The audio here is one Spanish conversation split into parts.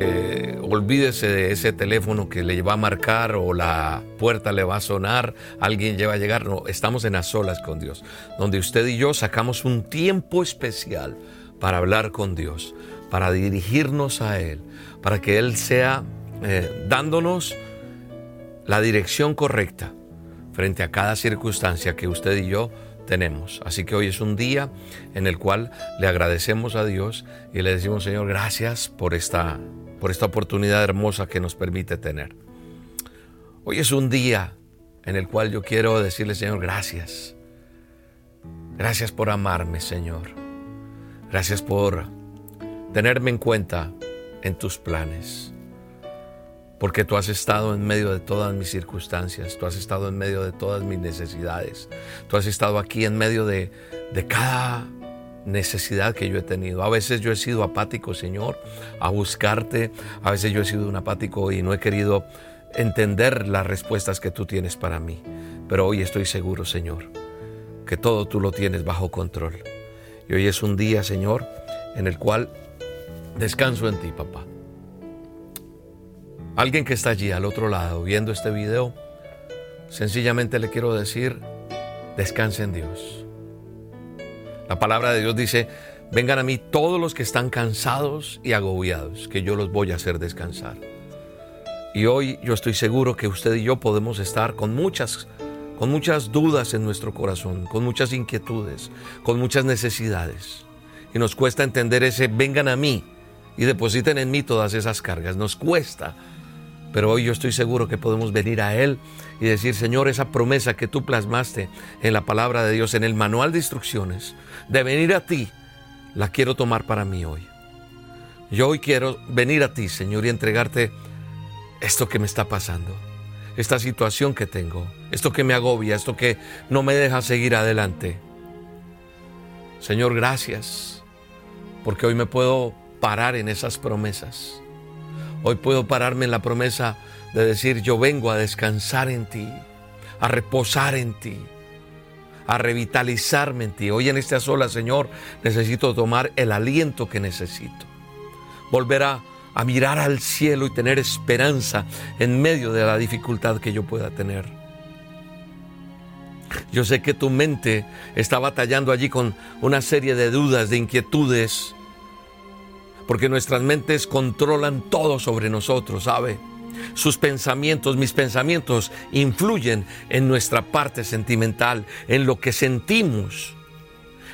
eh, olvídese de ese teléfono que le va a marcar o la puerta le va a sonar, alguien lleva a llegar. No, estamos en las solas con Dios, donde usted y yo sacamos un tiempo especial para hablar con Dios, para dirigirnos a Él, para que Él sea eh, dándonos la dirección correcta frente a cada circunstancia que usted y yo tenemos. Así que hoy es un día en el cual le agradecemos a Dios y le decimos, Señor, gracias por esta, por esta oportunidad hermosa que nos permite tener. Hoy es un día en el cual yo quiero decirle, Señor, gracias. Gracias por amarme, Señor. Gracias por tenerme en cuenta en tus planes porque tú has estado en medio de todas mis circunstancias, tú has estado en medio de todas mis necesidades, tú has estado aquí en medio de, cada necesidad que yo he tenido. A veces yo he sido apático, Señor, a buscarte, a veces yo he sido un apático y no he querido entender las respuestas que tú tienes para mí, pero hoy estoy seguro, Señor, que todo tú lo tienes bajo control. Y hoy es un día, Señor, en el cual descanso en ti, papá. Alguien que está allí al otro lado viendo este video, sencillamente le quiero decir, descanse en Dios. La palabra de Dios dice, vengan a mí todos los que están cansados y agobiados, que yo los voy a hacer descansar. Y hoy yo estoy seguro que usted y yo podemos estar con muchas con muchas dudas en nuestro corazón, con muchas inquietudes, con muchas necesidades. Y nos cuesta entender ese vengan a mí y depositen en mí todas esas cargas. Nos cuesta pero hoy yo estoy seguro que podemos venir a Él y decir, Señor, esa promesa que tú plasmaste en la palabra de Dios, en el manual de instrucciones, de venir a ti, la quiero tomar para mí hoy. Yo hoy quiero venir a ti, Señor, y entregarte esto que me está pasando, esta situación que tengo, esto que me agobia, esto que no me deja seguir adelante. Señor, gracias, porque hoy me puedo parar en esas promesas Hoy puedo pararme en la promesa de decir, yo vengo a descansar en ti, a reposar en ti, a revitalizarme en ti. Hoy en esta sola, Señor, necesito tomar el aliento que necesito. Volver a, a mirar al cielo y tener esperanza en medio de la dificultad que yo pueda tener. Yo sé que tu mente está batallando allí con una serie de dudas, de inquietudes, porque nuestras mentes controlan todo sobre nosotros, ¿sabe? Sus pensamientos, mis pensamientos, influyen en nuestra parte sentimental, en lo que sentimos,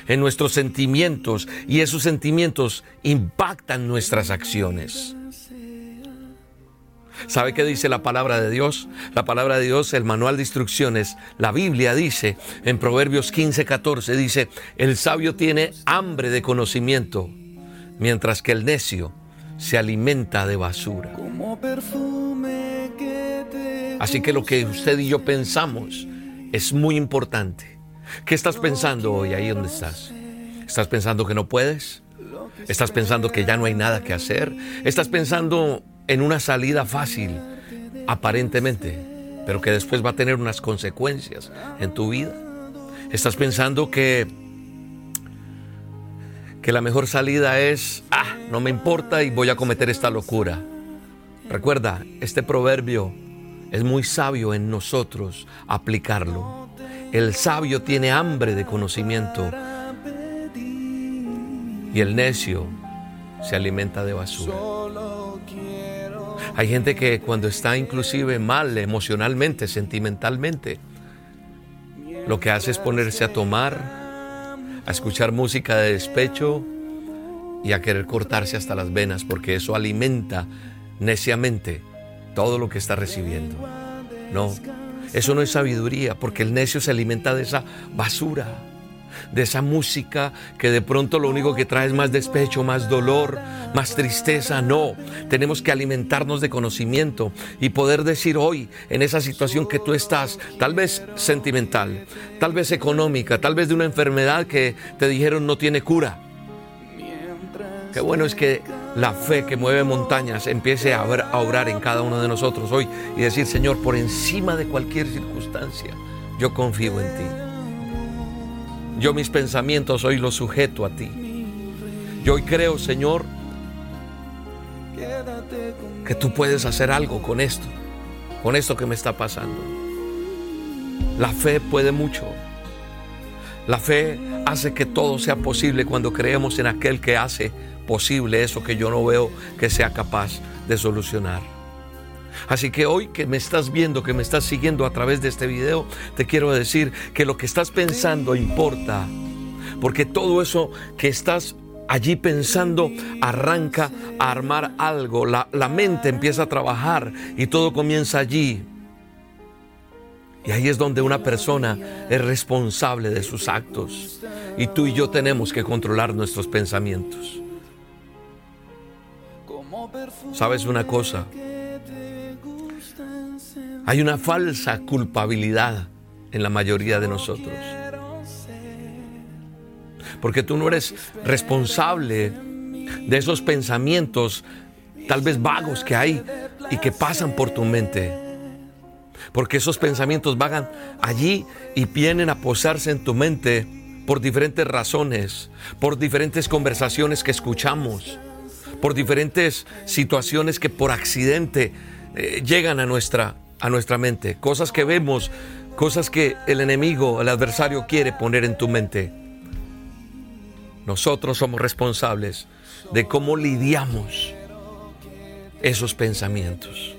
en nuestros sentimientos, y esos sentimientos impactan nuestras acciones. ¿Sabe qué dice la palabra de Dios? La palabra de Dios, el manual de instrucciones, la Biblia dice en Proverbios 15, 14, dice, el sabio tiene hambre de conocimiento mientras que el necio se alimenta de basura. Así que lo que usted y yo pensamos es muy importante. ¿Qué estás pensando hoy ahí donde estás? ¿Estás pensando que no puedes? ¿Estás pensando que ya no hay nada que hacer? ¿Estás pensando en una salida fácil, aparentemente, pero que después va a tener unas consecuencias en tu vida? ¿Estás pensando que que la mejor salida es, ah, no me importa y voy a cometer esta locura. Recuerda, este proverbio es muy sabio en nosotros aplicarlo. El sabio tiene hambre de conocimiento y el necio se alimenta de basura. Hay gente que cuando está inclusive mal emocionalmente, sentimentalmente, lo que hace es ponerse a tomar, a escuchar música de despecho y a querer cortarse hasta las venas, porque eso alimenta neciamente todo lo que está recibiendo. No, eso no es sabiduría, porque el necio se alimenta de esa basura de esa música que de pronto lo único que trae es más despecho, más dolor, más tristeza. No, tenemos que alimentarnos de conocimiento y poder decir hoy en esa situación que tú estás, tal vez sentimental, tal vez económica, tal vez de una enfermedad que te dijeron no tiene cura. Qué bueno es que la fe que mueve montañas empiece a, a obrar en cada uno de nosotros hoy y decir, Señor, por encima de cualquier circunstancia, yo confío en ti. Yo mis pensamientos hoy los sujeto a ti. Yo hoy creo, Señor, que tú puedes hacer algo con esto, con esto que me está pasando. La fe puede mucho. La fe hace que todo sea posible cuando creemos en aquel que hace posible eso que yo no veo que sea capaz de solucionar. Así que hoy que me estás viendo, que me estás siguiendo a través de este video, te quiero decir que lo que estás pensando importa. Porque todo eso que estás allí pensando arranca a armar algo. La, la mente empieza a trabajar y todo comienza allí. Y ahí es donde una persona es responsable de sus actos. Y tú y yo tenemos que controlar nuestros pensamientos. ¿Sabes una cosa? Hay una falsa culpabilidad en la mayoría de nosotros. Porque tú no eres responsable de esos pensamientos tal vez vagos que hay y que pasan por tu mente. Porque esos pensamientos vagan allí y vienen a posarse en tu mente por diferentes razones, por diferentes conversaciones que escuchamos, por diferentes situaciones que por accidente eh, llegan a nuestra, a nuestra mente, cosas que vemos, cosas que el enemigo, el adversario quiere poner en tu mente. Nosotros somos responsables de cómo lidiamos esos pensamientos.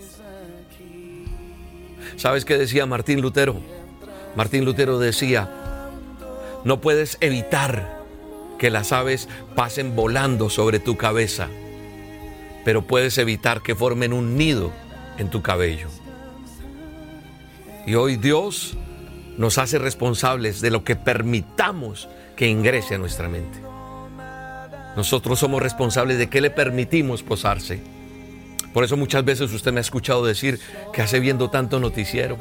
¿Sabes qué decía Martín Lutero? Martín Lutero decía, no puedes evitar que las aves pasen volando sobre tu cabeza, pero puedes evitar que formen un nido en tu cabello. Y hoy Dios nos hace responsables de lo que permitamos que ingrese a nuestra mente. Nosotros somos responsables de qué le permitimos posarse. Por eso muchas veces usted me ha escuchado decir que hace viendo tanto noticiero.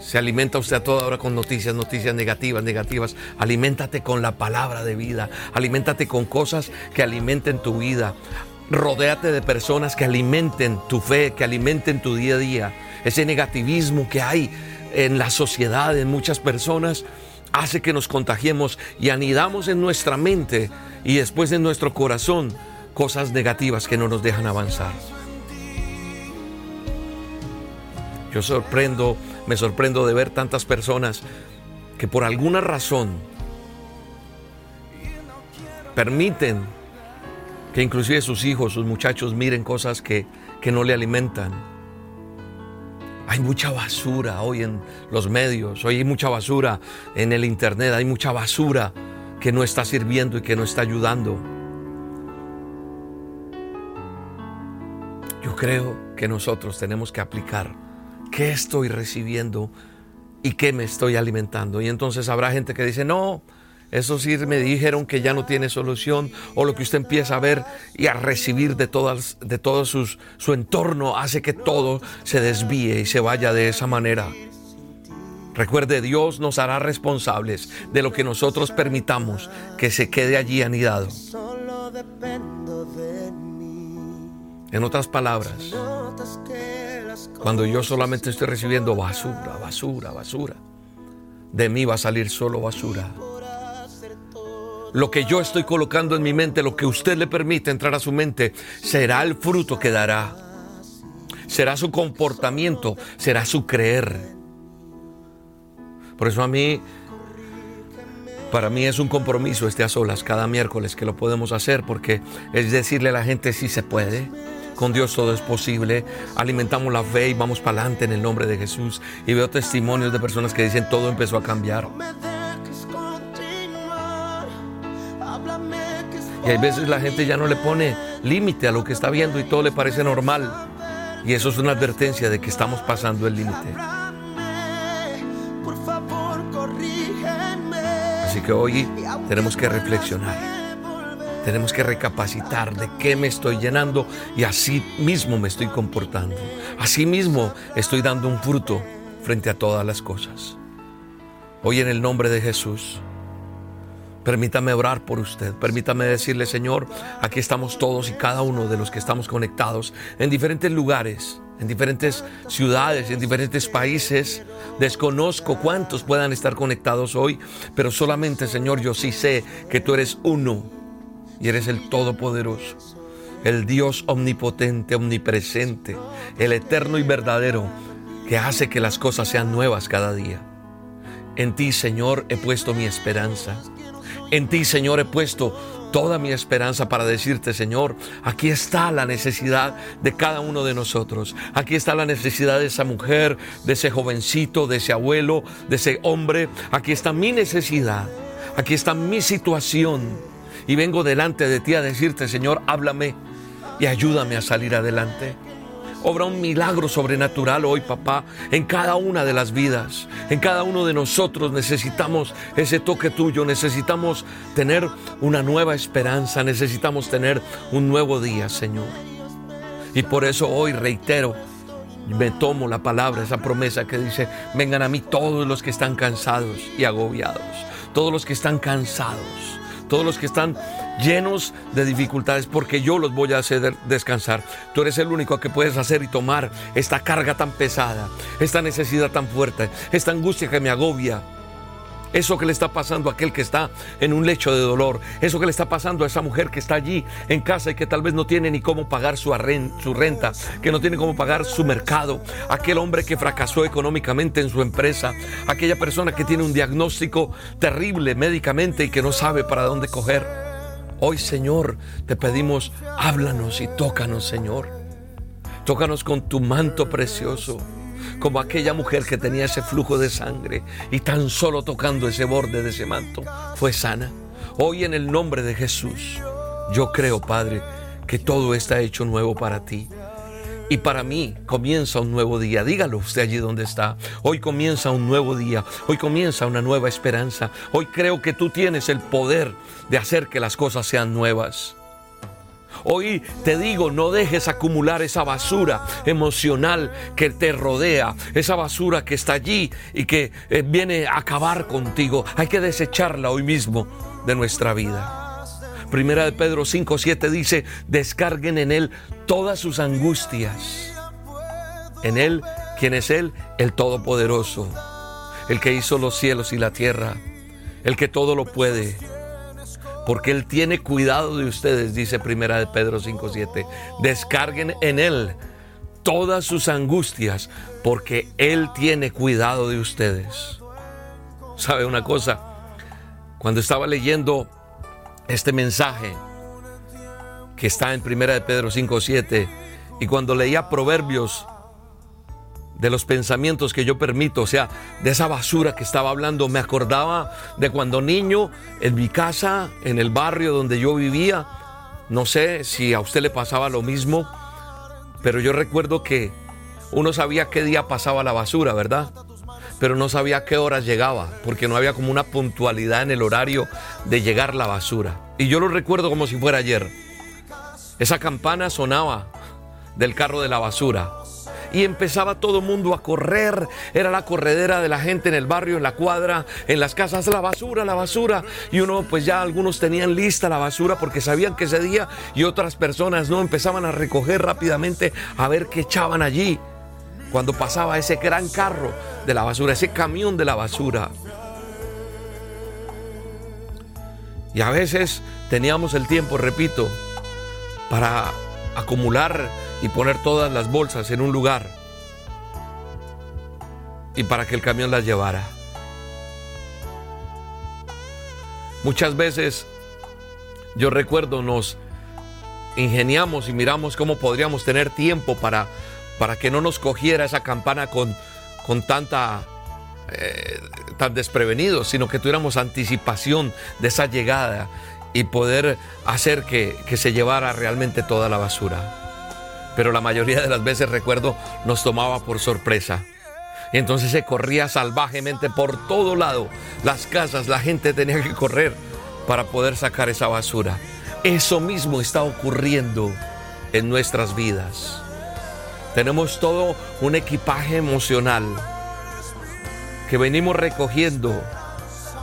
Se alimenta usted a toda hora con noticias, noticias negativas, negativas. Aliméntate con la palabra de vida. Aliméntate con cosas que alimenten tu vida. Rodéate de personas que alimenten tu fe, que alimenten tu día a día. Ese negativismo que hay en la sociedad, en muchas personas, hace que nos contagiemos y anidamos en nuestra mente y después en nuestro corazón cosas negativas que no nos dejan avanzar. Yo sorprendo, me sorprendo de ver tantas personas que por alguna razón permiten que inclusive sus hijos, sus muchachos miren cosas que, que no le alimentan. Hay mucha basura hoy en los medios, hoy hay mucha basura en el Internet, hay mucha basura que no está sirviendo y que no está ayudando. Yo creo que nosotros tenemos que aplicar ¿Qué estoy recibiendo y qué me estoy alimentando? Y entonces habrá gente que dice, no, eso sí me dijeron que ya no tiene solución, o lo que usted empieza a ver y a recibir de, todas, de todo sus, su entorno hace que todo se desvíe y se vaya de esa manera. Recuerde, Dios nos hará responsables de lo que nosotros permitamos que se quede allí anidado. En otras palabras, cuando yo solamente estoy recibiendo basura, basura, basura, de mí va a salir solo basura. Lo que yo estoy colocando en mi mente, lo que usted le permite entrar a su mente, será el fruto que dará. Será su comportamiento, será su creer. Por eso a mí, para mí es un compromiso este a solas cada miércoles que lo podemos hacer, porque es decirle a la gente si se puede con Dios todo es posible. Alimentamos la fe y vamos para adelante en el nombre de Jesús. Y veo testimonios de personas que dicen todo empezó a cambiar. Y hay veces la gente ya no le pone límite a lo que está viendo y todo le parece normal. Y eso es una advertencia de que estamos pasando el límite. Así que hoy tenemos que reflexionar. Tenemos que recapacitar de qué me estoy llenando y así mismo me estoy comportando. Así mismo estoy dando un fruto frente a todas las cosas. Hoy en el nombre de Jesús, permítame orar por usted. Permítame decirle, Señor, aquí estamos todos y cada uno de los que estamos conectados en diferentes lugares, en diferentes ciudades, en diferentes países. Desconozco cuántos puedan estar conectados hoy, pero solamente, Señor, yo sí sé que tú eres uno y eres el Todopoderoso. el Dios omnipotente, omnipresente, el eterno y verdadero, que hace que las cosas sean nuevas cada día. En ti, Señor, he puesto mi esperanza. En ti, Señor, he puesto toda mi esperanza para decirte, Señor, aquí está la necesidad de cada uno de nosotros. Aquí está la necesidad de esa mujer, de ese jovencito, de ese abuelo, de ese hombre. Aquí está mi necesidad. Aquí está mi situación. Y vengo delante de ti a decirte, Señor, háblame y ayúdame a salir adelante. Obra un milagro sobrenatural hoy, papá, en cada una de las vidas. En cada uno de nosotros necesitamos ese toque tuyo, necesitamos tener una nueva esperanza, necesitamos tener un nuevo día, Señor. Y por eso hoy reitero, me tomo la palabra, esa promesa que dice, vengan a mí todos los que están cansados y agobiados, todos los que están cansados todos los que están llenos de dificultades, porque yo los voy a hacer descansar. Tú eres el único que puedes hacer y tomar esta carga tan pesada, esta necesidad tan fuerte, esta angustia que me agobia. Eso que le está pasando a aquel que está en un lecho de dolor. Eso que le está pasando a esa mujer que está allí en casa y que tal vez no tiene ni cómo pagar su, renta, que no tiene cómo pagar su mercado. Aquel hombre que fracasó económicamente en su empresa. Aquella persona que tiene un diagnóstico terrible médicamente y que no sabe para dónde coger. Hoy, Señor, te pedimos, háblanos y tócanos, Señor. Tócanos con tu manto precioso como aquella mujer que tenía ese flujo de sangre y tan solo tocando ese borde de ese manto fue sana. Hoy en el nombre de Jesús, yo creo, Padre, que todo está hecho nuevo para ti. Y para mí comienza un nuevo día. Dígalo usted allí donde está. Hoy comienza un nuevo día. Hoy comienza una nueva esperanza. Hoy creo que tú tienes el poder de hacer que las cosas sean nuevas. Hoy te digo, no dejes acumular esa basura emocional que te rodea, esa basura que está allí y que eh, viene a acabar contigo. Hay que desecharla hoy mismo de nuestra vida. Primera de Pedro 5:7 dice, descarguen en Él todas sus angustias. En Él, ¿quién es Él? El Todopoderoso, el que hizo los cielos y la tierra, el que todo lo puede porque Él tiene cuidado de ustedes, dice Primera de Pedro 5.7. Descarguen en Él todas sus angustias, porque Él tiene cuidado de ustedes. ¿Sabe una cosa? Cuando estaba leyendo este mensaje que está en Primera de Pedro 5.7 y cuando leía Proverbios de los pensamientos que yo permito, o sea, de esa basura que estaba hablando. Me acordaba de cuando niño, en mi casa, en el barrio donde yo vivía. No sé si a usted le pasaba lo mismo, pero yo recuerdo que uno sabía qué día pasaba la basura, ¿verdad? Pero no sabía qué horas llegaba, porque no había como una puntualidad en el horario de llegar la basura. Y yo lo recuerdo como si fuera ayer. Esa campana sonaba del carro de la basura y empezaba todo mundo a correr. Era la corredera de la gente en el barrio, en la cuadra, en las casas, la basura, la basura. Y uno, pues ya algunos tenían lista la basura porque sabían que ese día y otras personas no empezaban a recoger rápidamente a ver qué echaban allí. Cuando pasaba ese gran carro de la basura, ese camión de la basura. Y a veces teníamos el tiempo, repito, para acumular y poner todas las bolsas en un lugar y para que el camión las llevara. Muchas veces yo recuerdo nos ingeniamos y miramos cómo podríamos tener tiempo para, para que no nos cogiera esa campana con, con tanta eh, tan desprevenidos, sino que tuviéramos anticipación de esa llegada y poder hacer que, que se llevara realmente toda la basura pero la mayoría de las veces recuerdo nos tomaba por sorpresa. Y entonces se corría salvajemente por todo lado. Las casas, la gente tenía que correr para poder sacar esa basura. Eso mismo está ocurriendo en nuestras vidas. Tenemos todo un equipaje emocional que venimos recogiendo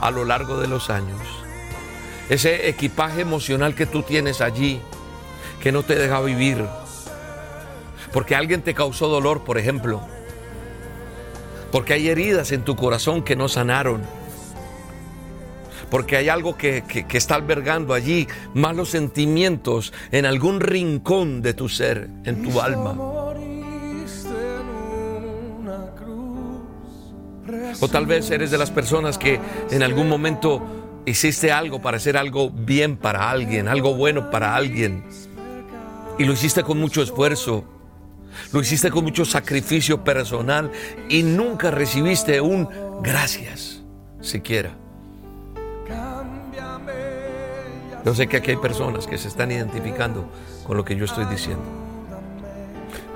a lo largo de los años. Ese equipaje emocional que tú tienes allí, que no te deja vivir, porque alguien te causó dolor, por ejemplo, porque hay heridas en tu corazón que no sanaron, porque hay algo que, que, está albergando allí, malos sentimientos en algún rincón de tu ser, en tu alma. O tal vez eres de las personas que en algún momento hiciste algo para hacer algo bien para alguien, algo bueno para alguien. Y lo hiciste con mucho esfuerzo, lo hiciste con mucho sacrificio personal y nunca recibiste un gracias siquiera. Yo sé que aquí hay personas que se están identificando con lo que yo estoy diciendo.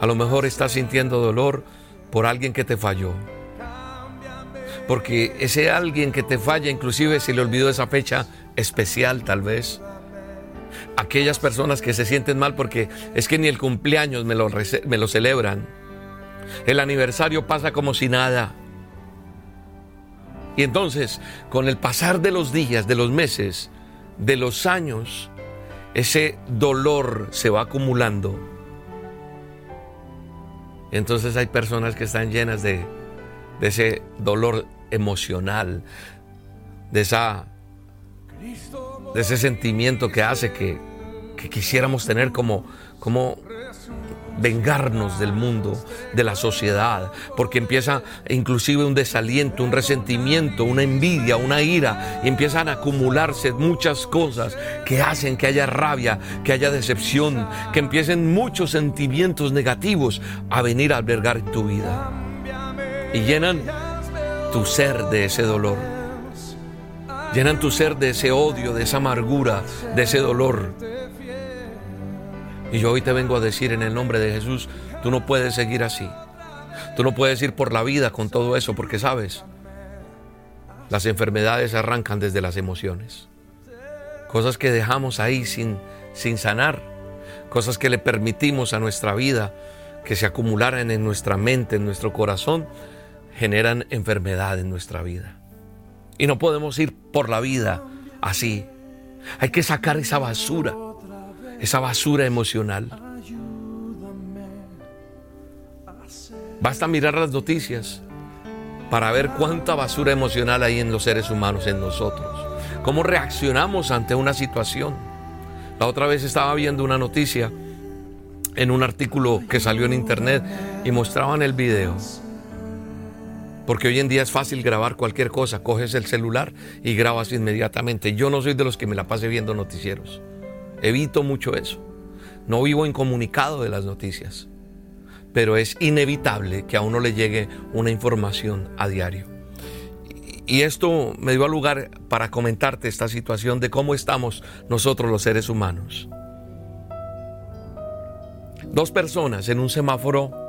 A lo mejor estás sintiendo dolor por alguien que te falló. Porque ese alguien que te falla, inclusive se le olvidó esa fecha especial tal vez. Aquellas personas que se sienten mal porque es que ni el cumpleaños me lo, me lo celebran. El aniversario pasa como si nada. Y entonces, con el pasar de los días, de los meses, de los años, ese dolor se va acumulando. Entonces hay personas que están llenas de, de ese dolor emocional, de, esa, de ese sentimiento que hace que, que quisiéramos tener como, como vengarnos del mundo, de la sociedad, porque empieza inclusive un desaliento, un resentimiento, una envidia, una ira, y empiezan a acumularse muchas cosas que hacen que haya rabia, que haya decepción, que empiecen muchos sentimientos negativos a venir a albergar tu vida. Y llenan tu ser de ese dolor. Llenan tu ser de ese odio, de esa amargura, de ese dolor. Y yo hoy te vengo a decir en el nombre de Jesús, tú no puedes seguir así. Tú no puedes ir por la vida con todo eso porque sabes, las enfermedades arrancan desde las emociones. Cosas que dejamos ahí sin, sin sanar. Cosas que le permitimos a nuestra vida que se acumularan en nuestra mente, en nuestro corazón, generan enfermedad en nuestra vida. Y no podemos ir por la vida así. Hay que sacar esa basura esa basura emocional. Basta mirar las noticias para ver cuánta basura emocional hay en los seres humanos, en nosotros. ¿Cómo reaccionamos ante una situación? La otra vez estaba viendo una noticia en un artículo que salió en internet y mostraban el video. Porque hoy en día es fácil grabar cualquier cosa, coges el celular y grabas inmediatamente. Yo no soy de los que me la pase viendo noticieros. Evito mucho eso. No vivo incomunicado de las noticias, pero es inevitable que a uno le llegue una información a diario. Y esto me dio lugar para comentarte esta situación de cómo estamos nosotros los seres humanos. Dos personas en un semáforo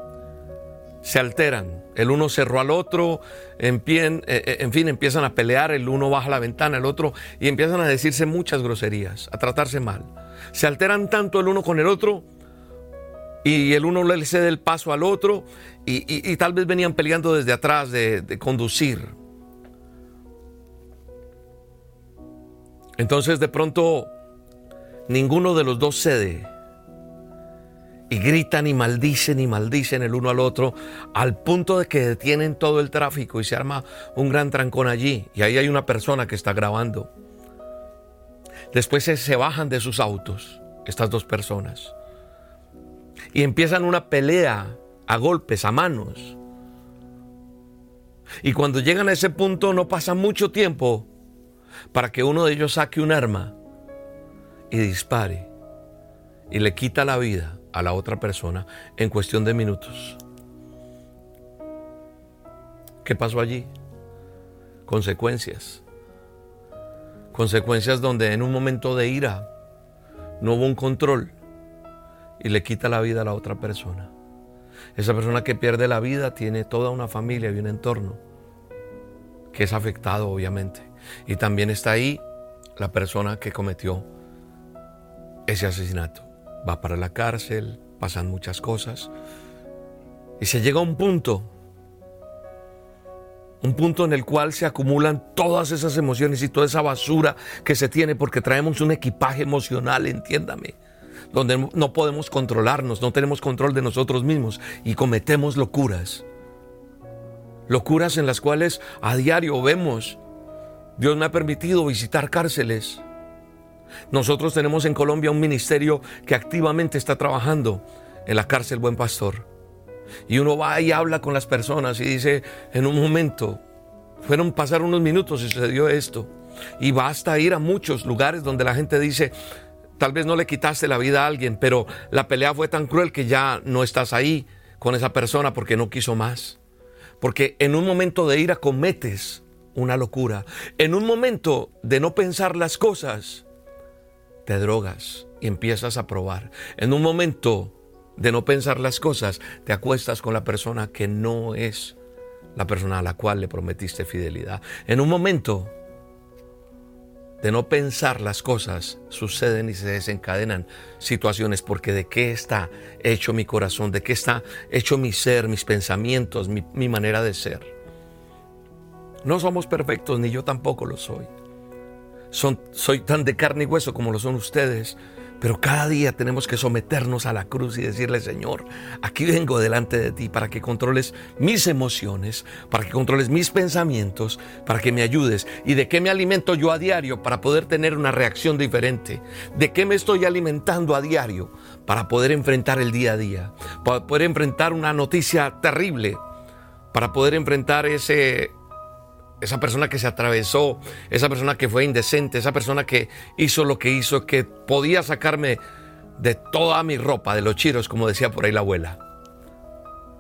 se alteran. El uno cerró al otro, en, eh, eh, en, fin, empiezan a pelear, el uno baja la ventana, el otro, y empiezan a decirse muchas groserías, a tratarse mal. Se alteran tanto el uno con el otro, y el uno le cede el paso al otro, y, tal vez venían peleando desde atrás de, de conducir. Entonces de pronto ninguno de los dos cede y gritan y maldicen y maldicen el uno al otro al punto de que detienen todo el tráfico y se arma un gran trancón allí y ahí hay una persona que está grabando. Después se, bajan de sus autos estas dos personas y empiezan una pelea a golpes, a manos. Y cuando llegan a ese punto no pasa mucho tiempo para que uno de ellos saque un arma y dispare y le quita la vida a la otra persona en cuestión de minutos. ¿Qué pasó allí? Consecuencias. Consecuencias donde en un momento de ira no hubo un control y le quita la vida a la otra persona. Esa persona que pierde la vida tiene toda una familia y un entorno que es afectado obviamente. Y también está ahí la persona que cometió ese asesinato va para la cárcel, pasan muchas cosas. Y se llega a un punto, un punto en el cual se acumulan todas esas emociones y toda esa basura que se tiene porque traemos un equipaje emocional, entiéndame, donde no podemos controlarnos, no tenemos control de nosotros mismos y cometemos locuras. Locuras en las cuales a diario vemos Dios me ha permitido visitar cárceles. Nosotros tenemos en Colombia un ministerio que activamente está trabajando en la cárcel Buen Pastor. Y uno va y habla con las personas y dice, en un momento, fueron pasar unos minutos y sucedió esto. Y basta ir a muchos lugares donde la gente dice, tal vez no le quitaste la vida a alguien, pero la pelea fue tan cruel que ya no estás ahí con esa persona porque no quiso más. Porque en un momento de ira cometes una locura. En un momento de no pensar las cosas, te drogas y empiezas a probar. En un momento de no pensar las cosas, te acuestas con la persona que no es la persona a la cual le prometiste fidelidad. En un momento de no pensar las cosas, suceden y se desencadenan situaciones porque de qué está hecho mi corazón, de qué está hecho mi ser, mis pensamientos, mi, manera de ser. No somos perfectos, ni yo tampoco lo soy. Soy tan de carne y hueso como lo son ustedes, pero cada día tenemos que someternos a la cruz y decirle, Señor, aquí vengo delante de ti para que controles mis emociones, para que controles mis pensamientos, para que me ayudes. ¿Y de qué me alimento yo a diario para poder tener una reacción diferente? ¿De qué me estoy alimentando a diario para poder enfrentar el día a día? Para poder enfrentar una noticia terrible, para poder enfrentar ese esa persona que se atravesó, esa persona que fue indecente, esa persona que hizo lo que hizo, que podía sacarme de toda mi ropa, de los chiros, como decía por ahí la abuela.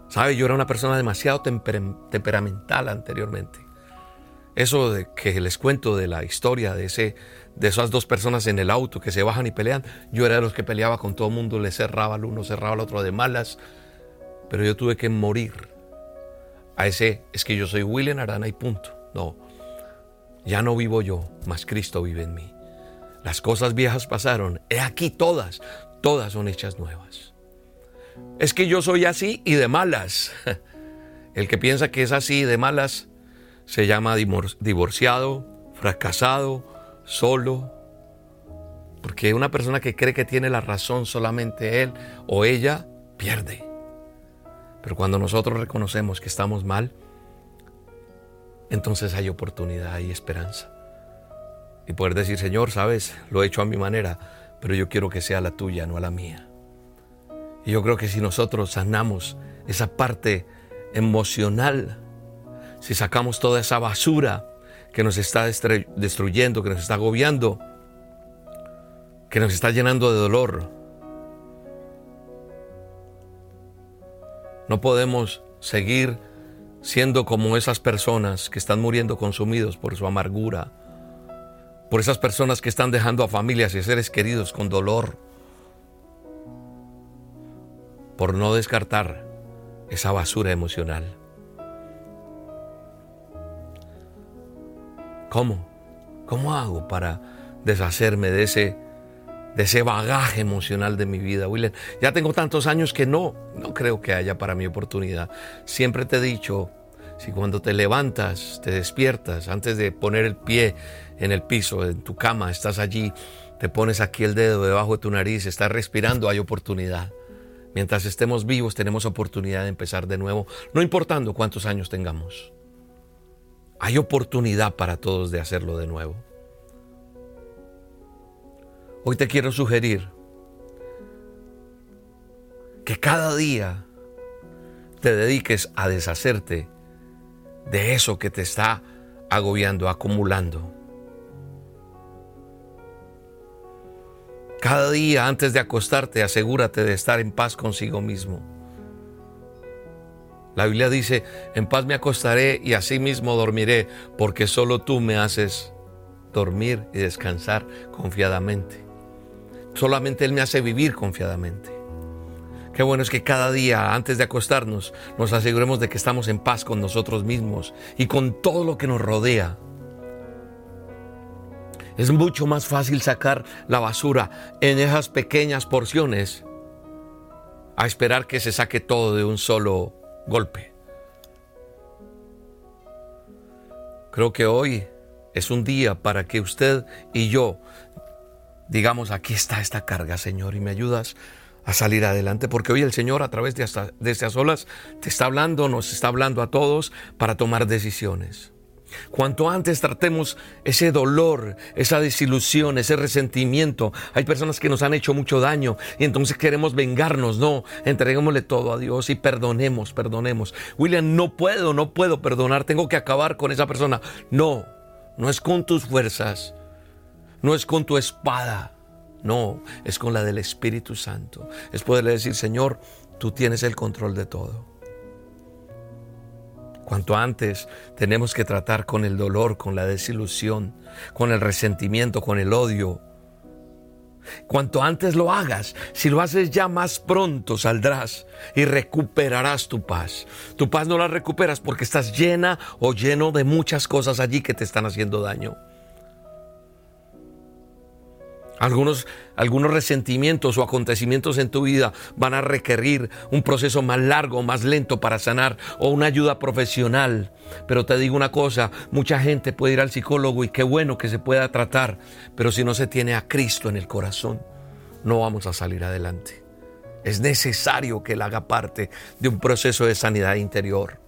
¿Sabe? Yo era una persona demasiado temperamental anteriormente. Eso de que les cuento de la historia de, ese, de esas dos personas en el auto que se bajan y pelean, yo era de los que peleaba con todo el mundo, le cerraba al uno, cerraba al otro de malas, pero yo tuve que morir a ese, es que yo soy William Arana y punto. No, ya no vivo yo, mas Cristo vive en mí. Las cosas viejas pasaron, he aquí todas, todas son hechas nuevas. Es que yo soy así y de malas. El que piensa que es así y de malas se llama divorciado, fracasado, solo. Porque una persona que cree que tiene la razón solamente él o ella pierde. Pero cuando nosotros reconocemos que estamos mal, entonces hay oportunidad y esperanza. Y poder decir, Señor, sabes, lo he hecho a mi manera, pero yo quiero que sea la tuya, no a la mía. Y yo creo que si nosotros sanamos esa parte emocional, si sacamos toda esa basura que nos está destruyendo, que nos está agobiando, que nos está llenando de dolor, no podemos seguir siendo como esas personas que están muriendo consumidos por su amargura, por esas personas que están dejando a familias y seres queridos con dolor, por no descartar esa basura emocional. ¿Cómo? ¿Cómo hago para deshacerme de ese, de ese bagaje emocional de mi vida, William? Ya tengo tantos años que no, no creo que haya para mi oportunidad. Siempre te he dicho, si cuando te levantas, te despiertas, antes de poner el pie en el piso, en tu cama, estás allí, te pones aquí el dedo debajo de tu nariz, estás respirando, hay oportunidad. Mientras estemos vivos tenemos oportunidad de empezar de nuevo, no importando cuántos años tengamos. Hay oportunidad para todos de hacerlo de nuevo. Hoy te quiero sugerir que cada día te dediques a deshacerte de eso que te está agobiando, acumulando. Cada día antes de acostarte asegúrate de estar en paz consigo mismo. La Biblia dice, en paz me acostaré y así mismo dormiré, porque solo tú me haces dormir y descansar confiadamente. Solamente Él me hace vivir confiadamente. Qué bueno es que cada día, antes de acostarnos, nos aseguremos de que estamos en paz con nosotros mismos y con todo lo que nos rodea. Es mucho más fácil sacar la basura en esas pequeñas porciones a esperar que se saque todo de un solo golpe. Creo que hoy es un día para que usted y yo digamos, aquí está esta carga, Señor, y me ayudas a salir adelante, porque hoy el Señor a través de, de estas olas te está hablando, nos está hablando a todos para tomar decisiones. Cuanto antes tratemos ese dolor, esa desilusión, ese resentimiento. Hay personas que nos han hecho mucho daño y entonces queremos vengarnos. No, entreguémosle todo a Dios y perdonemos, perdonemos. William, no puedo, no puedo perdonar, tengo que acabar con esa persona. No, no es con tus fuerzas, no es con tu espada, no, es con la del Espíritu Santo. Es poderle decir, Señor, tú tienes el control de todo. Cuanto antes tenemos que tratar con el dolor, con la desilusión, con el resentimiento, con el odio. Cuanto antes lo hagas, si lo haces ya más pronto saldrás y recuperarás tu paz. Tu paz no la recuperas porque estás llena o lleno de muchas cosas allí que te están haciendo daño. Algunos, algunos resentimientos o acontecimientos en tu vida van a requerir un proceso más largo, más lento para sanar o una ayuda profesional. Pero te digo una cosa, mucha gente puede ir al psicólogo y qué bueno que se pueda tratar, pero si no se tiene a Cristo en el corazón, no vamos a salir adelante. Es necesario que Él haga parte de un proceso de sanidad interior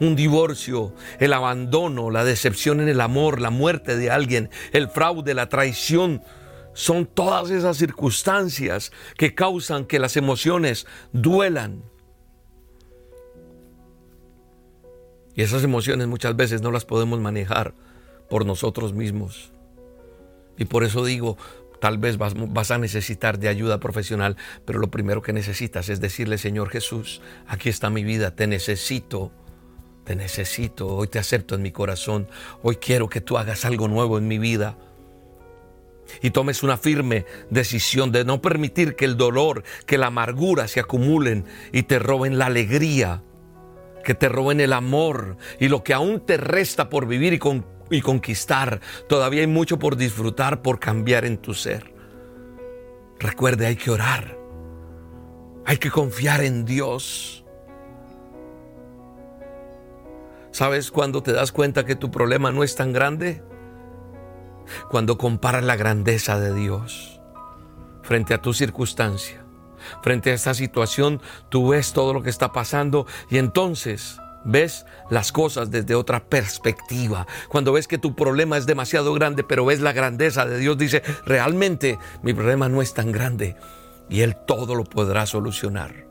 un divorcio, el abandono, la decepción en el amor, la muerte de alguien, el fraude, la traición, son todas esas circunstancias que causan que las emociones duelan. Y esas emociones muchas veces no las podemos manejar por nosotros mismos. Y por eso digo, tal vez vas, a necesitar de ayuda profesional, pero lo primero que necesitas es decirle, Señor Jesús, aquí está mi vida, te necesito. Te necesito, hoy te acepto en mi corazón, hoy quiero que tú hagas algo nuevo en mi vida y tomes una firme decisión de no permitir que el dolor, que la amargura se acumulen y te roben la alegría, que te roben el amor y lo que aún te resta por vivir y, y conquistar. Todavía hay mucho por disfrutar, por cambiar en tu ser. Recuerde, hay que orar, hay que confiar en Dios. ¿Sabes cuando te das cuenta que tu problema no es tan grande? Cuando comparas la grandeza de Dios frente a tu circunstancia, frente a esta situación, tú ves todo lo que está pasando y entonces ves las cosas desde otra perspectiva. Cuando ves que tu problema es demasiado grande, pero ves la grandeza de Dios, dice, realmente mi problema no es tan grande y Él todo lo podrá solucionar.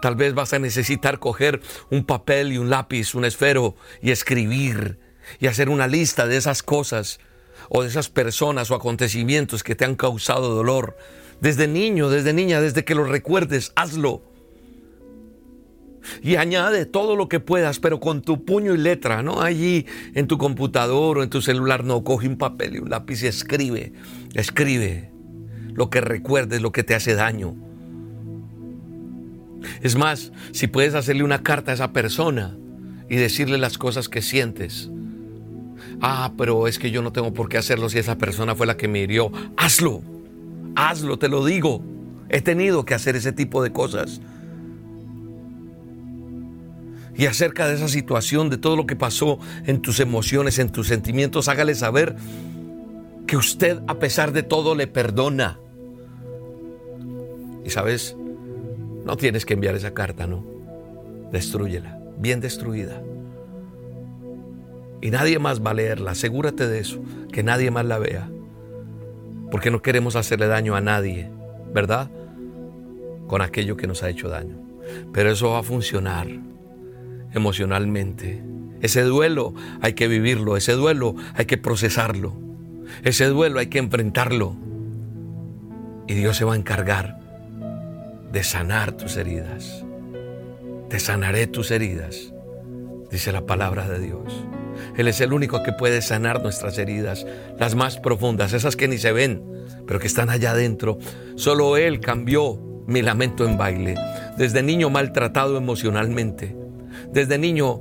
Tal vez vas a necesitar coger un papel y un lápiz, un esfero y escribir y hacer una lista de esas cosas o de esas personas o acontecimientos que te han causado dolor. Desde niño, desde niña, desde que lo recuerdes, hazlo. Y añade todo lo que puedas, pero con tu puño y letra, no allí en tu computador o en tu celular, no, coge un papel y un lápiz y escribe, escribe lo que recuerdes, lo que te hace daño. Es más, si puedes hacerle una carta a esa persona y decirle las cosas que sientes, Ah, pero es que yo no tengo por qué hacerlo si esa persona fue la que me hirió. Hazlo, hazlo, te lo digo. He tenido que hacer ese tipo de cosas. Y acerca de esa situación, de todo lo que pasó en tus emociones, en tus sentimientos, hágale saber que usted a pesar de todo le perdona. Y sabes, no tienes que enviar esa carta, no. Destrúyela, bien destruida y nadie más va a leerla. Asegúrate de eso, que nadie más la vea. Porque no queremos hacerle daño a nadie, ¿verdad? Con aquello que nos ha hecho daño. Pero eso va a funcionar emocionalmente. Ese duelo hay que vivirlo, ese duelo hay que procesarlo, ese duelo hay que enfrentarlo. Y Dios se va a encargar de sanar tus heridas. Te sanaré tus heridas, dice la palabra de Dios. Él es el único que puede sanar nuestras heridas, las más profundas, esas que ni se ven, pero que están allá adentro. Solo Él cambió mi lamento en baile. Desde niño maltratado emocionalmente, desde niño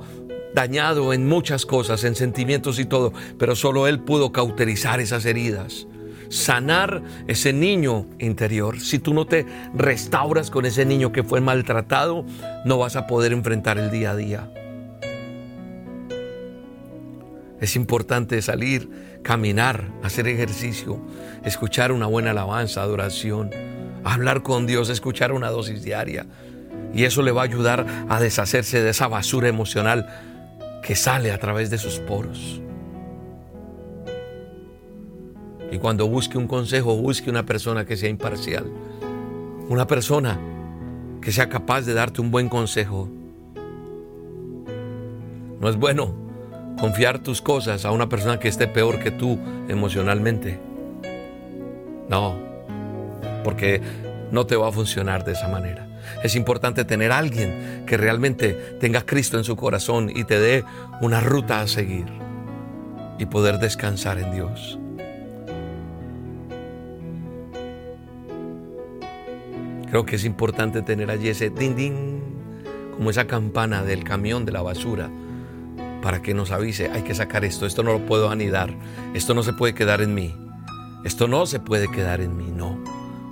dañado en muchas cosas, en sentimientos y todo, pero solo Él pudo cauterizar esas heridas, sanar ese niño interior. Si tú no te restauras con ese niño que fue maltratado, no vas a poder enfrentar el día a día. Es importante salir, caminar, hacer ejercicio, escuchar una buena alabanza, adoración, hablar con Dios, escuchar una dosis diaria. Y eso le va a ayudar a deshacerse de esa basura emocional que sale a través de sus poros. Y cuando busque un consejo, busque una persona que sea imparcial. Una persona que sea capaz de darte un buen consejo. No es bueno confiar tus cosas a una persona que esté peor que tú emocionalmente. No, porque no te va a funcionar de esa manera. Es importante tener a alguien que realmente tenga Cristo en su corazón y te dé una ruta a seguir y poder descansar en Dios. Creo que es importante tener allí ese din din, como esa campana del camión de la basura, para que nos avise, hay que sacar esto, esto no lo puedo anidar, esto no se puede quedar en mí, esto no se puede quedar en mí, no,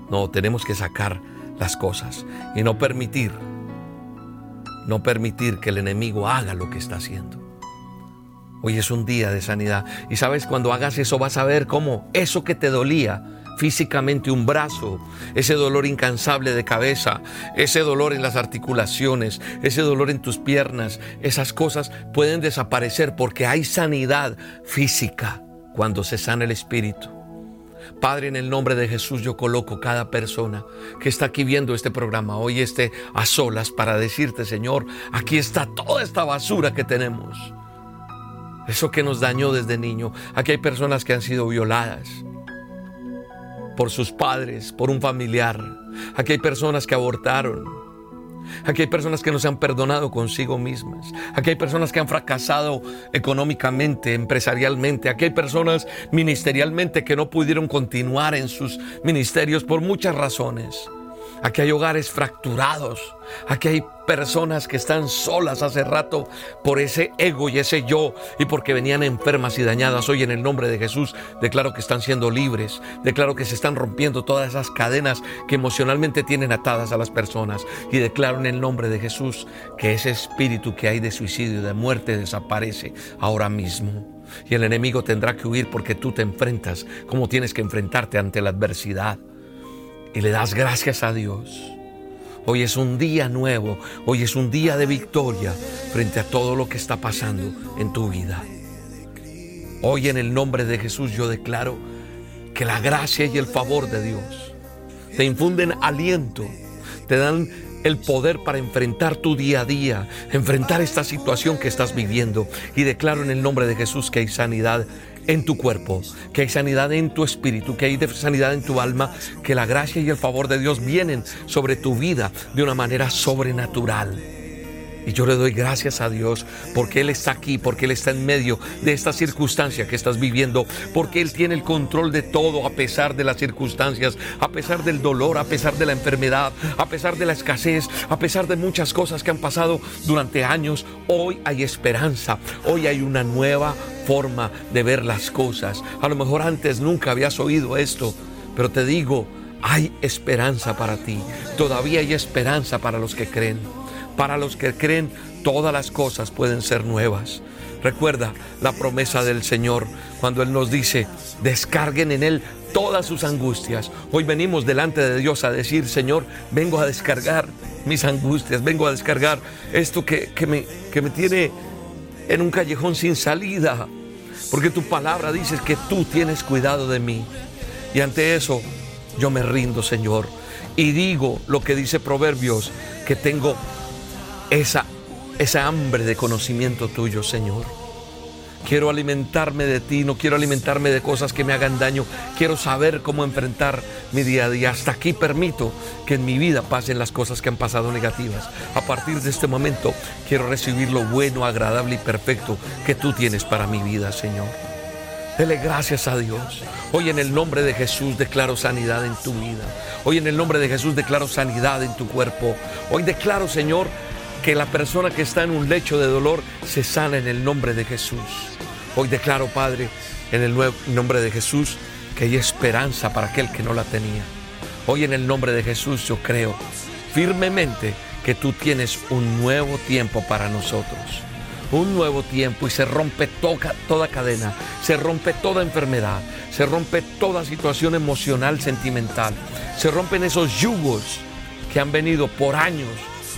no, tenemos que sacar las cosas y no permitir, no permitir que el enemigo haga lo que está haciendo. Hoy es un día de sanidad y sabes, cuando hagas eso vas a ver cómo eso que te dolía, físicamente un brazo, ese dolor incansable de cabeza, ese dolor en las articulaciones, ese dolor en tus piernas, esas cosas pueden desaparecer porque hay sanidad física cuando se sana el espíritu. Padre, en el nombre de Jesús yo coloco cada persona que está aquí viendo este programa hoy esté a solas para decirte, Señor, aquí está toda esta basura que tenemos. Eso que nos dañó desde niño. Aquí hay personas que han sido violadas por sus padres, por un familiar. Aquí hay personas que abortaron. Aquí hay personas que no se han perdonado consigo mismas. Aquí hay personas que han fracasado económicamente, empresarialmente. Aquí hay personas ministerialmente que no pudieron continuar en sus ministerios por muchas razones. Aquí hay hogares fracturados. Aquí hay personas que están solas hace rato por ese ego y ese yo y porque venían enfermas y dañadas. Hoy en el nombre de Jesús declaro que están siendo libres. Declaro que se están rompiendo todas esas cadenas que emocionalmente tienen atadas a las personas. Y declaro en el nombre de Jesús que ese espíritu que hay de suicidio y de muerte desaparece ahora mismo. Y el enemigo tendrá que huir porque tú te enfrentas como tienes que enfrentarte ante la adversidad y le das gracias a Dios. Hoy es un día nuevo, hoy es un día de victoria frente a todo lo que está pasando en tu vida. Hoy en el nombre de Jesús yo declaro que la gracia y el favor de Dios te infunden aliento, te dan el poder para enfrentar tu día a día, enfrentar esta situación que estás viviendo. Y declaro en el nombre de Jesús que hay sanidad en tu cuerpo, que hay sanidad en tu espíritu, que hay sanidad en tu alma, que la gracia y el favor de Dios vienen sobre tu vida de una manera sobrenatural. Y yo le doy gracias a Dios porque Él está aquí, porque Él está en medio de esta circunstancia que estás viviendo, porque Él tiene el control de todo a pesar de las circunstancias, a pesar del dolor, a pesar de la enfermedad, a pesar de la escasez, a pesar de muchas cosas que han pasado durante años. Hoy hay esperanza, hoy hay una nueva forma de ver las cosas. A lo mejor antes nunca habías oído esto, pero te digo, hay esperanza para ti. Todavía hay esperanza para los que creen. Para los que creen, todas las cosas pueden ser nuevas. Recuerda la promesa del Señor cuando Él nos dice, descarguen en Él todas sus angustias. Hoy venimos delante de Dios a decir, Señor, vengo a descargar mis angustias, vengo a descargar esto que, me, que me tiene en un callejón sin salida. Porque tu palabra dice que tú tienes cuidado de mí. Y ante eso yo me rindo, Señor. Y digo lo que dice Proverbios, que tengo esa, esa hambre de conocimiento tuyo, Señor. Quiero alimentarme de ti, no quiero alimentarme de cosas que me hagan daño. Quiero saber cómo enfrentar mi día a día. Hasta aquí permito que en mi vida pasen las cosas que han pasado negativas. A partir de este momento quiero recibir lo bueno, agradable y perfecto que tú tienes para mi vida, Señor. Dele gracias a Dios. Hoy en el nombre de Jesús declaro sanidad en tu vida. Hoy en el nombre de Jesús declaro sanidad en tu cuerpo. Hoy declaro, Señor, que la persona que está en un lecho de dolor se sana en el nombre de Jesús. Hoy declaro, Padre, en el nombre de Jesús, que hay esperanza para aquel que no la tenía. Hoy en el nombre de Jesús yo creo firmemente que tú tienes un nuevo tiempo para nosotros. Un nuevo tiempo y se rompe toda, toda cadena, se rompe toda enfermedad, se rompe toda situación emocional, sentimental, se rompen esos yugos que han venido por años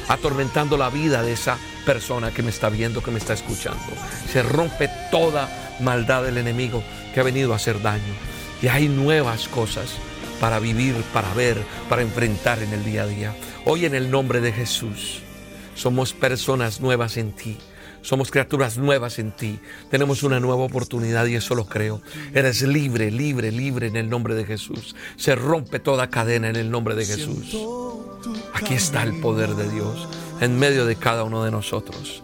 atormentando la vida de esa persona que me está viendo, que me está escuchando. Se rompe toda maldad del enemigo que ha venido a hacer daño. Y hay nuevas cosas para vivir, para ver, para enfrentar en el día a día. Hoy en el nombre de Jesús somos personas nuevas en ti. Somos criaturas nuevas en ti. Tenemos una nueva oportunidad y eso lo creo. Eres libre, libre, libre en el nombre de Jesús. Se rompe toda cadena en el nombre de Jesús. Aquí está el poder de Dios en medio de cada uno de nosotros.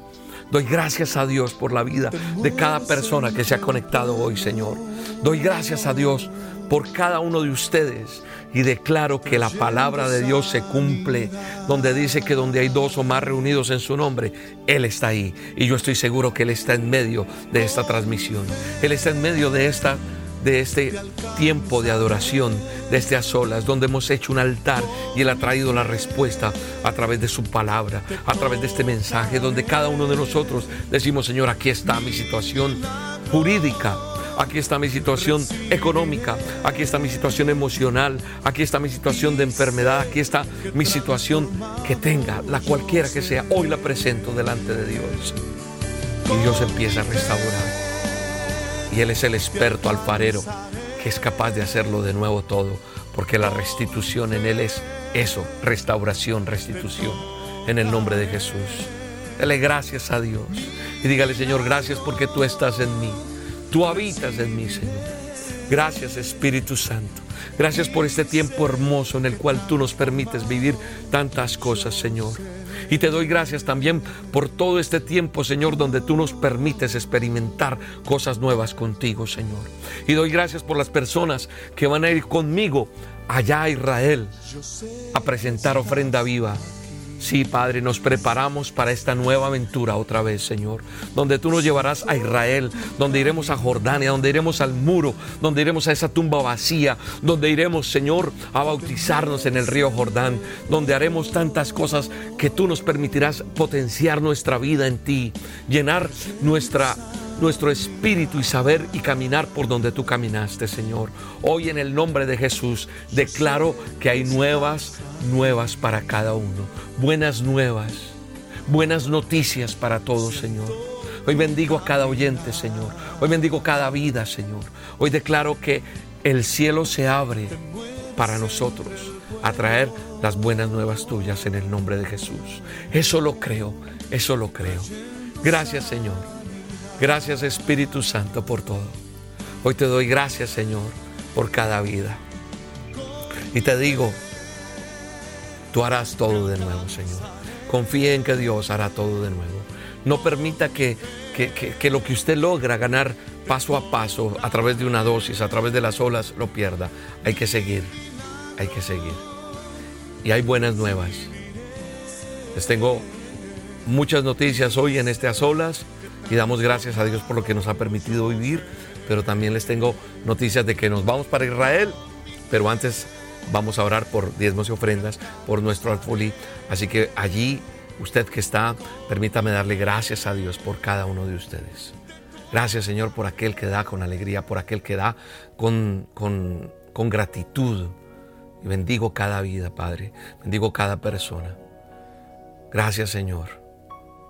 Doy gracias a Dios por la vida de cada persona que se ha conectado hoy, Señor. Doy gracias a Dios por cada uno de ustedes y declaro que la palabra de Dios se cumple, donde dice que donde hay dos o más reunidos en su nombre, Él está ahí. Y yo estoy seguro que Él está en medio de esta transmisión. Él está en medio de esta de este tiempo de adoración, de este a solas, donde hemos hecho un altar y Él ha traído la respuesta a través de su palabra, a través de este mensaje, donde cada uno de nosotros decimos, Señor, aquí está mi situación jurídica, aquí está mi situación económica, aquí está mi situación emocional, aquí está mi situación de enfermedad, aquí está mi situación que tenga, la cualquiera que sea, hoy la presento delante de Dios. Y Dios empieza a restaurar. Y Él es el experto alfarero que es capaz de hacerlo de nuevo todo, porque la restitución en Él es eso, restauración, restitución, en el nombre de Jesús. Dele gracias a Dios y dígale, Señor, gracias porque tú estás en mí. Tú habitas en mí, Señor. Gracias Espíritu Santo. Gracias por este tiempo hermoso en el cual tú nos permites vivir tantas cosas, Señor. Y te doy gracias también por todo este tiempo, Señor, donde tú nos permites experimentar cosas nuevas contigo, Señor. Y doy gracias por las personas que van a ir conmigo allá a Israel a presentar ofrenda viva Sí, Padre, nos preparamos para esta nueva aventura otra vez, Señor, donde tú nos llevarás a Israel, donde iremos a Jordania, donde iremos al muro, donde iremos a esa tumba vacía, donde iremos, Señor, a bautizarnos en el río Jordán, donde haremos tantas cosas que tú nos permitirás potenciar nuestra vida en ti, llenar nuestra nuestro espíritu y saber y caminar por donde tú caminaste, Señor. Hoy en el nombre de Jesús declaro que hay nuevas, nuevas para cada uno. Buenas nuevas, buenas noticias para todos, Señor. Hoy bendigo a cada oyente, Señor. Hoy bendigo cada vida, Señor. Hoy declaro que el cielo se abre para nosotros a traer las buenas nuevas tuyas en el nombre de Jesús. Eso lo creo, eso lo creo. Gracias, Señor. Gracias Espíritu Santo por todo. Hoy te doy gracias Señor por cada vida. Y te digo, tú harás todo de nuevo Señor. Confíe en que Dios hará todo de nuevo. No permita que, que, lo que usted logra ganar paso a paso, a través de una dosis, a través de las olas, lo pierda. Hay que seguir, hay que seguir. Y hay buenas nuevas. Les tengo muchas noticias hoy en este a solas y damos gracias a Dios por lo que nos ha permitido vivir, pero también les tengo noticias de que nos vamos para Israel, pero antes vamos a orar por diezmos y ofrendas, por nuestro alfolí, así que allí usted que está, permítame darle gracias a Dios por cada uno de ustedes. Gracias Señor por aquel que da con alegría, por aquel que da con, con, con gratitud. Y bendigo cada vida, Padre. Bendigo cada persona. Gracias Señor.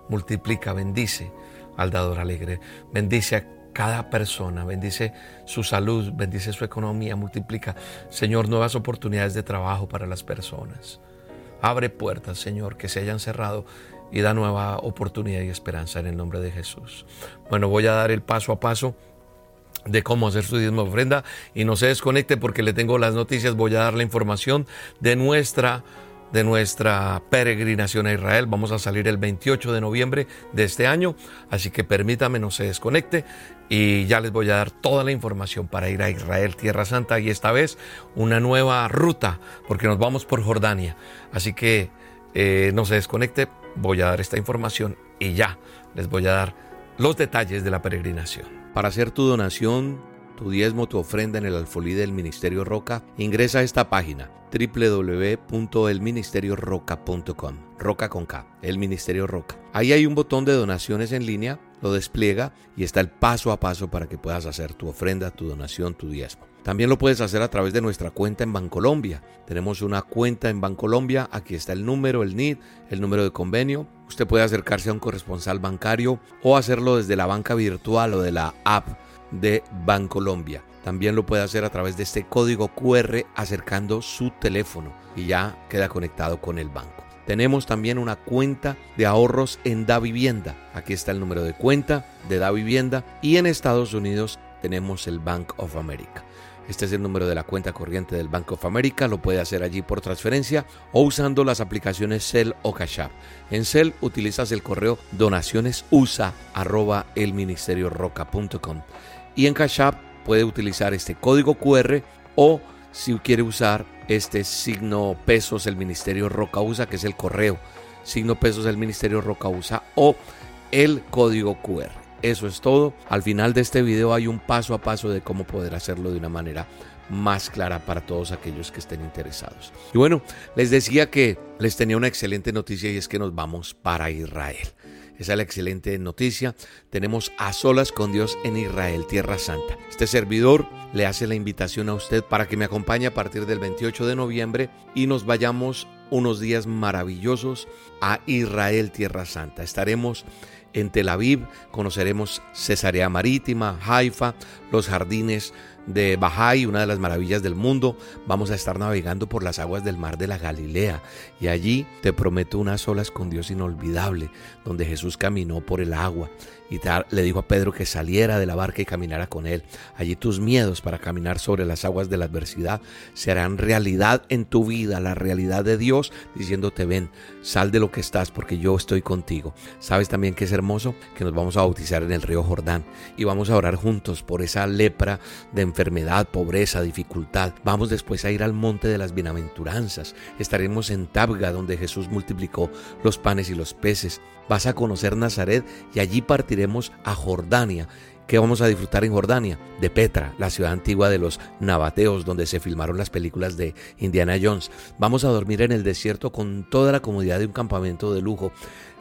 Multiplica, bendice al dador alegre. Bendice a cada persona, bendice su salud, bendice su economía, multiplica, Señor, nuevas oportunidades de trabajo para las personas. Abre puertas, Señor, que se hayan cerrado y da nueva oportunidad y esperanza en el nombre de Jesús. Bueno, voy a dar el paso a paso de cómo hacer su diezmo ofrenda y no se desconecte porque le tengo las noticias, voy a dar la información de nuestra de nuestra peregrinación a Israel. Vamos a salir el 28 de noviembre de este año, así que permítame, no se desconecte y ya les voy a dar toda la información para ir a Israel, Tierra Santa, y esta vez una nueva ruta, porque nos vamos por Jordania. Así que eh, no se desconecte, voy a dar esta información y ya les voy a dar los detalles de la peregrinación. Para hacer tu donación, tu diezmo, tu ofrenda en el alfolí del Ministerio Roca, ingresa a esta página www.elministerioroca.com. Roca con K, el Ministerio Roca. Ahí hay un botón de donaciones en línea, lo despliega y está el paso a paso para que puedas hacer tu ofrenda, tu donación, tu diezmo. También lo puedes hacer a través de nuestra cuenta en Bancolombia. Tenemos una cuenta en Bancolombia, aquí está el número, el NID, el número de convenio usted puede acercarse a un corresponsal bancario o hacerlo desde la banca virtual o de la app de Bancolombia. También lo puede hacer a través de este código QR acercando su teléfono y ya queda conectado con el banco. Tenemos también una cuenta de ahorros en Da Vivienda. Aquí está el número de cuenta de Da Vivienda y en Estados Unidos tenemos el Bank of America. Este es el número de la cuenta corriente del Bank of America, lo puede hacer allí por transferencia o usando las aplicaciones Cell o Cash App. En Cell utilizas el correo donacionesusa@elministerioroca.com y en Cash App puede utilizar este código QR o si quiere usar este signo pesos el Ministerio Roca usa, que es el correo, signo pesos el Ministerio Roca usa o el código QR. Eso es todo. Al final de este video hay un paso a paso de cómo poder hacerlo de una manera más clara para todos aquellos que estén interesados. Y bueno, les decía que les tenía una excelente noticia y es que nos vamos para Israel. Esa es la excelente noticia. Tenemos a solas con Dios en Israel, Tierra Santa. Este servidor le hace la invitación a usted para que me acompañe a partir del 28 de noviembre y nos vayamos unos días maravillosos a Israel, Tierra Santa. Estaremos en Tel Aviv, conoceremos Cesarea Marítima, Haifa, los jardines de Bahai, una de las maravillas del mundo. Vamos a estar navegando por las aguas del mar de la Galilea y allí te prometo unas olas con Dios inolvidable, donde Jesús caminó por el agua y le dijo a Pedro que saliera de la barca y caminara con él. Allí tus miedos para caminar sobre las aguas de la adversidad se harán realidad en tu vida, la realidad de Dios diciéndote ven, sal de lo que estás porque yo estoy contigo. ¿Sabes también que es hermoso? Que nos vamos a bautizar en el río Jordán y vamos a orar juntos por esa lepra de enfermedad, pobreza, dificultad. Vamos después a ir al monte de las bienaventuranzas. Estaremos en Tabga donde Jesús multiplicó los panes y los peces. Vas a conocer Nazaret y allí partiremos a Jordania. ¿Qué vamos a disfrutar en Jordania? De Petra, la ciudad antigua de los nabateos, donde se filmaron las películas de Indiana Jones. Vamos a dormir en el desierto con toda la comodidad de un campamento de lujo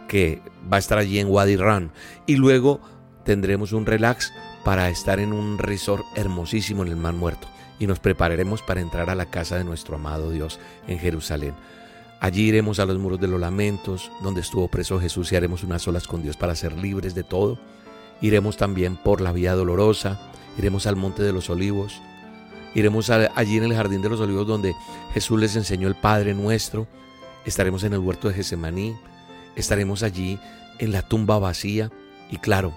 que va a estar allí en Wadi Ran. Y luego tendremos un relax para estar en un resort hermosísimo en el Mar Muerto. Y nos prepararemos para entrar a la casa de nuestro amado Dios en Jerusalén. Allí iremos a los muros de los lamentos, donde estuvo preso Jesús y haremos unas olas con Dios para ser libres de todo. Iremos también por la vía dolorosa, iremos al monte de los olivos, iremos allí en el jardín de los olivos donde Jesús les enseñó el Padre nuestro, estaremos en el huerto de Gesemaní, estaremos allí en la tumba vacía y claro,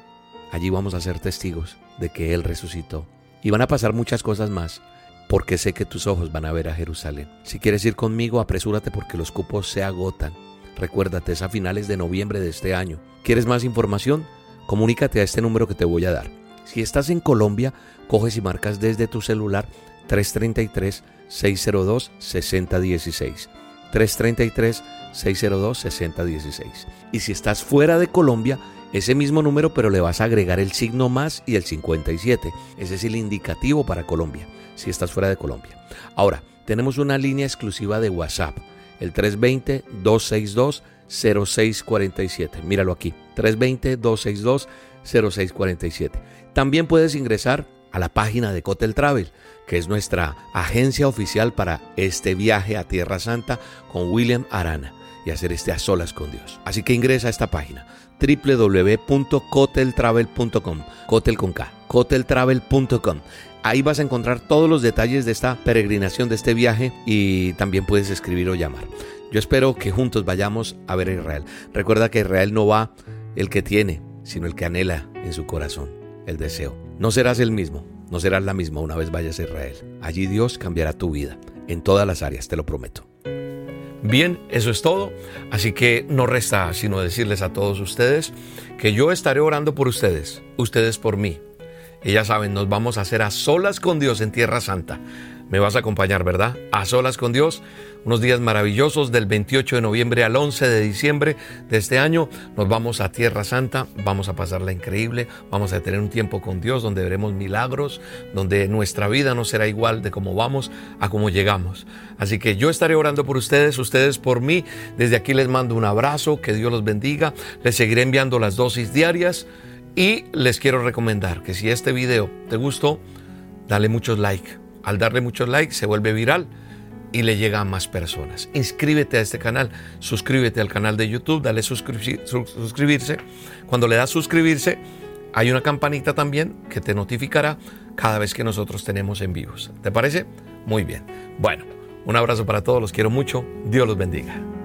allí vamos a ser testigos de que Él resucitó. Y van a pasar muchas cosas más porque sé que tus ojos van a ver a Jerusalén. Si quieres ir conmigo, apresúrate porque los cupos se agotan. Recuérdate, es a finales de noviembre de este año. ¿Quieres más información? Comunícate a este número que te voy a dar. Si estás en Colombia, coges y marcas desde tu celular 333-602-6016. 333-602-6016. Y si estás fuera de Colombia, ese mismo número, pero le vas a agregar el signo más y el 57. Ese es el indicativo para Colombia si estás fuera de Colombia. Ahora, tenemos una línea exclusiva de WhatsApp, el 320-262-0647. Míralo aquí, 320-262-0647. También puedes ingresar a la página de Cotel Travel, que es nuestra agencia oficial para este viaje a Tierra Santa con William Arana y hacer este a solas con Dios. Así que ingresa a esta página www.coteltravel.com, cotel con K, coteltravel.com. Ahí vas a encontrar todos los detalles de esta peregrinación, de este viaje y también puedes escribir o llamar. Yo espero que juntos vayamos a ver a Israel. Recuerda que Israel no va el que tiene, sino el que anhela en su corazón, el deseo. No serás el mismo, no serás la misma una vez vayas a Israel. Allí Dios cambiará tu vida, en todas las áreas, te lo prometo. Bien, eso es todo. Así que no resta sino decirles a todos ustedes que yo estaré orando por ustedes, ustedes por mí y ya saben, nos vamos a hacer a solas con Dios en Tierra Santa. Me vas a acompañar, ¿verdad? A solas con Dios. Unos días maravillosos del 28 de noviembre al 11 de diciembre de este año. Nos vamos a Tierra Santa. Vamos a pasarla increíble. Vamos a tener un tiempo con Dios donde veremos milagros, donde nuestra vida no será igual de cómo vamos a cómo llegamos. Así que yo estaré orando por ustedes, ustedes por mí. Desde aquí les mando un abrazo. Que Dios los bendiga. Les seguiré enviando las dosis diarias. Y les quiero recomendar que si este video te gustó, dale muchos like. Al darle muchos likes se vuelve viral y le llega a más personas. Inscríbete a este canal, suscríbete al canal de YouTube, dale suscribirse. Cuando le das suscribirse, hay una campanita también que te notificará cada vez que nosotros tenemos en vivos. ¿Te parece? Muy bien. Bueno, un abrazo para todos, los quiero mucho. Dios los bendiga.